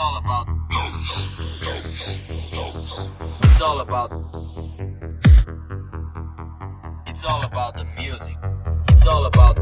all about. It's all about. It's all about the music. It's all about.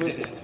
Exquisite.